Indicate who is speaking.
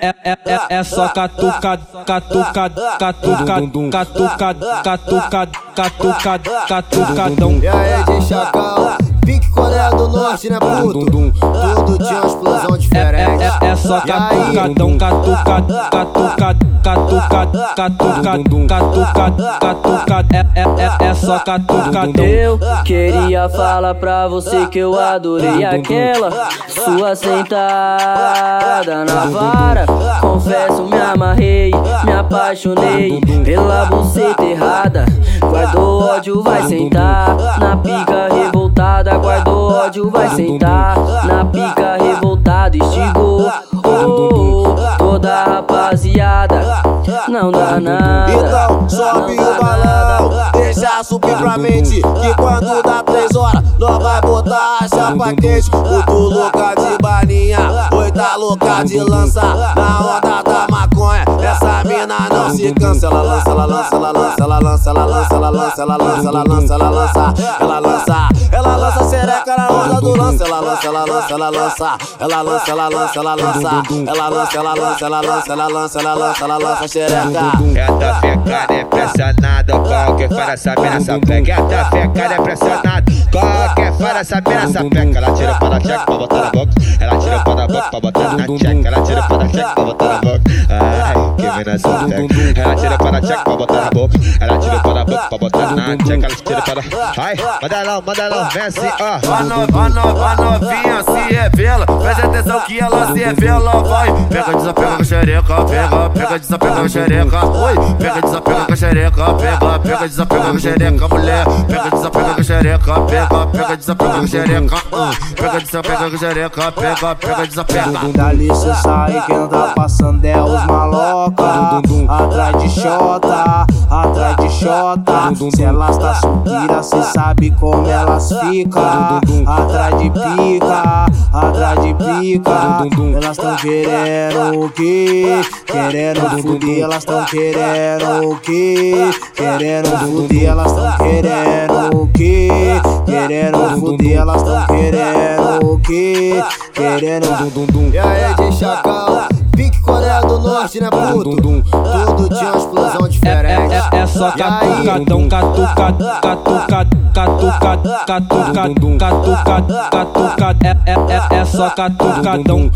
Speaker 1: É, é, é, é só catuca, catuca, catuca, catuca, catuca, catuca, catucadão.
Speaker 2: Coreia do Norte, né, puto? Tudo tinha uma explosão diferente.
Speaker 1: É, é, é só catucadão, catucado, catucado, catucado, catucado, catucado, catucado. É, é, é, é só catucadão.
Speaker 3: Eu queria falar pra você que eu adorei aquela sua sentada na vara. Confesso, me amarrei, me apaixonei pela buceta errada. Guardou ódio, vai sentar na pica revoltada. Ódio, vai sentar na pica revoltada. Estigou oh, toda rapaziada. Não dá nada.
Speaker 2: Então sobe o balão, deixa subir pra mente. Que quando dá três horas, nós vai botar a chapa quente. Muito louca de balinha, oi tá louca de lança. Na onda da maconha, essa mina não se cansa. Ela lança, ela lança, ela lança, ela lança, ela lança, ela lança, ela lança, ela lança, ela lança, ela lança, do lance. Ela lança, ela lança, ela lança, ela lança, ela lança, ela lança, ela lança, ela lança, ela lança, ela lança, ela lança, ela lança xereca.
Speaker 4: Ela ficando impressionado Qualquer fora essa mina essa pega Ela ficando impressionado Qualquer fora essa mina essa pega Ela tira para cheque pra botar na boca Ela tira para a boca pra botar na cheque Ela tira para cheque pra botar na boca Essa pega Ela tira para cheque pra botar na boca. Ela tira para a boca pra botar na cheque Ela tira para... Ai, manda não, manda não, vem assim, ó
Speaker 2: A, no, a, no, a novinha se revela. Preste atenção que ela se revela Vai, pega, desapega com a xereca Pega, pega, desapega com a xereca. Oi, pega, desapega com a xereca Pega, pega, desapega com a xereca Mulher, pega, desapega com a xereca Pega, pega, desapega com a xereca Pega, desapega com a xereca Pega, pega, desapega.
Speaker 5: Dali cê sai, quem tá passando é os maloca xota, atrás de xota Se elas tá subira, cê sabe como elas fica Atrás de pica, atrás de pica Elas tão querendo o que? Querendo fuder, elas tão querendo o que? Querendo fuder, elas tão querendo o que? Querendo fuder, elas tão querendo o que? Querendo
Speaker 2: E aí, de chacal, pique Coreia do Norte, né, puto? Tudo tinha uma explosão diferente.
Speaker 1: É, é só catucadão, catucado, catucado, catucado, catucado, catucado, catucado. É, é, é, é só catucadão.